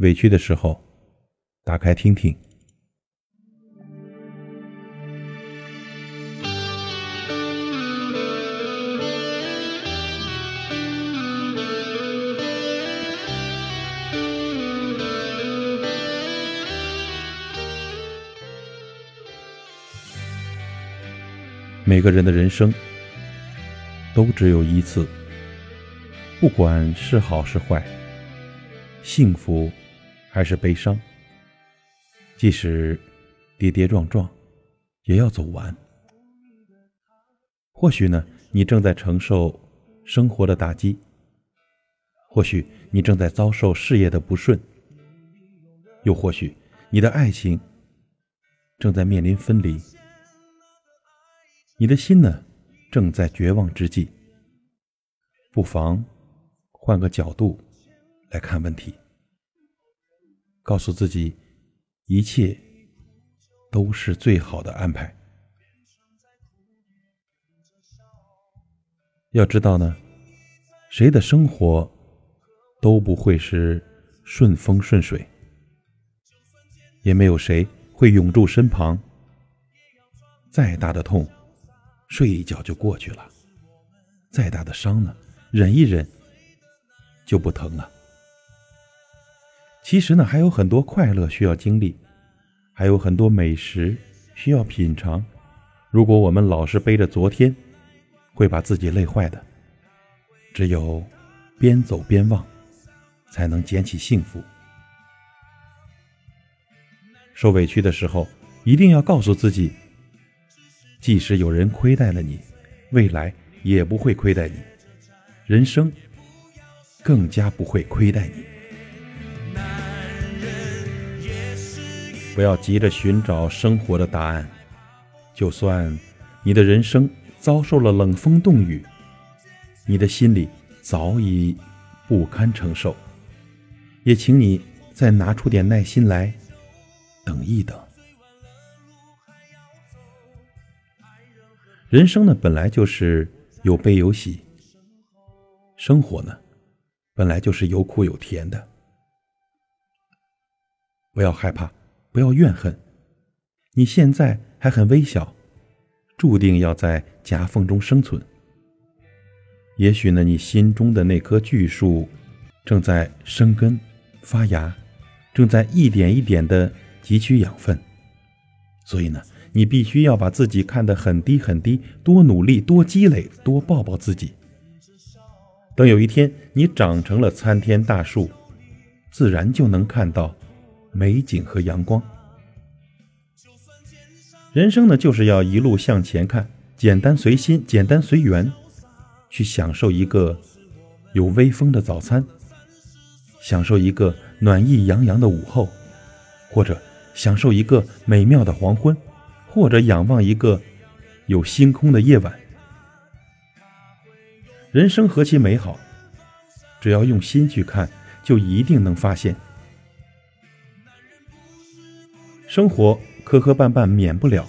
委屈的时候，打开听听。每个人的人生都只有一次，不管是好是坏，幸福。还是悲伤，即使跌跌撞撞，也要走完。或许呢，你正在承受生活的打击；或许你正在遭受事业的不顺；又或许你的爱情正在面临分离。你的心呢，正在绝望之际。不妨换个角度来看问题。告诉自己，一切都是最好的安排。要知道呢，谁的生活都不会是顺风顺水，也没有谁会永驻身旁。再大的痛，睡一觉就过去了；再大的伤呢，忍一忍就不疼了。其实呢，还有很多快乐需要经历，还有很多美食需要品尝。如果我们老是背着昨天，会把自己累坏的。只有边走边忘，才能捡起幸福。受委屈的时候，一定要告诉自己：即使有人亏待了你，未来也不会亏待你，人生更加不会亏待你。不要急着寻找生活的答案，就算你的人生遭受了冷风冻雨，你的心里早已不堪承受，也请你再拿出点耐心来，等一等。人生呢，本来就是有悲有喜，生活呢，本来就是有苦有甜的，不要害怕。不要怨恨，你现在还很微小，注定要在夹缝中生存。也许呢，你心中的那棵巨树正在生根发芽，正在一点一点的汲取养分。所以呢，你必须要把自己看得很低很低，多努力，多积累，多抱抱自己。等有一天你长成了参天大树，自然就能看到。美景和阳光，人生呢，就是要一路向前看，简单随心，简单随缘，去享受一个有微风的早餐，享受一个暖意洋洋的午后，或者享受一个美妙的黄昏，或者仰望一个有星空的夜晚。人生何其美好，只要用心去看，就一定能发现。生活磕磕绊绊免不了，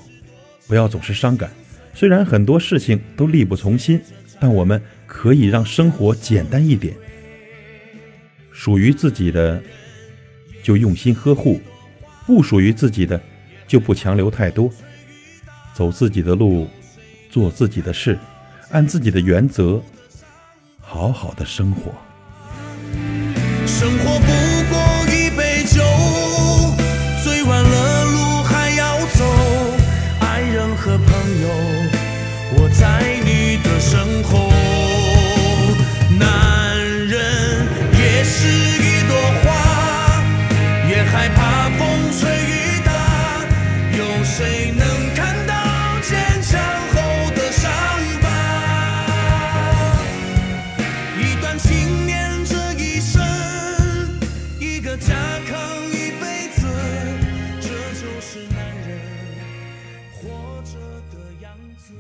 不要总是伤感。虽然很多事情都力不从心，但我们可以让生活简单一点。属于自己的就用心呵护，不属于自己的就不强留太多。走自己的路，做自己的事，按自己的原则，好好的生活。生活不过身后男人也是一朵花也害怕风吹雨打有谁能看到坚强后的伤疤？一段情念这一生一个家扛一辈子这就是男人活着的样子。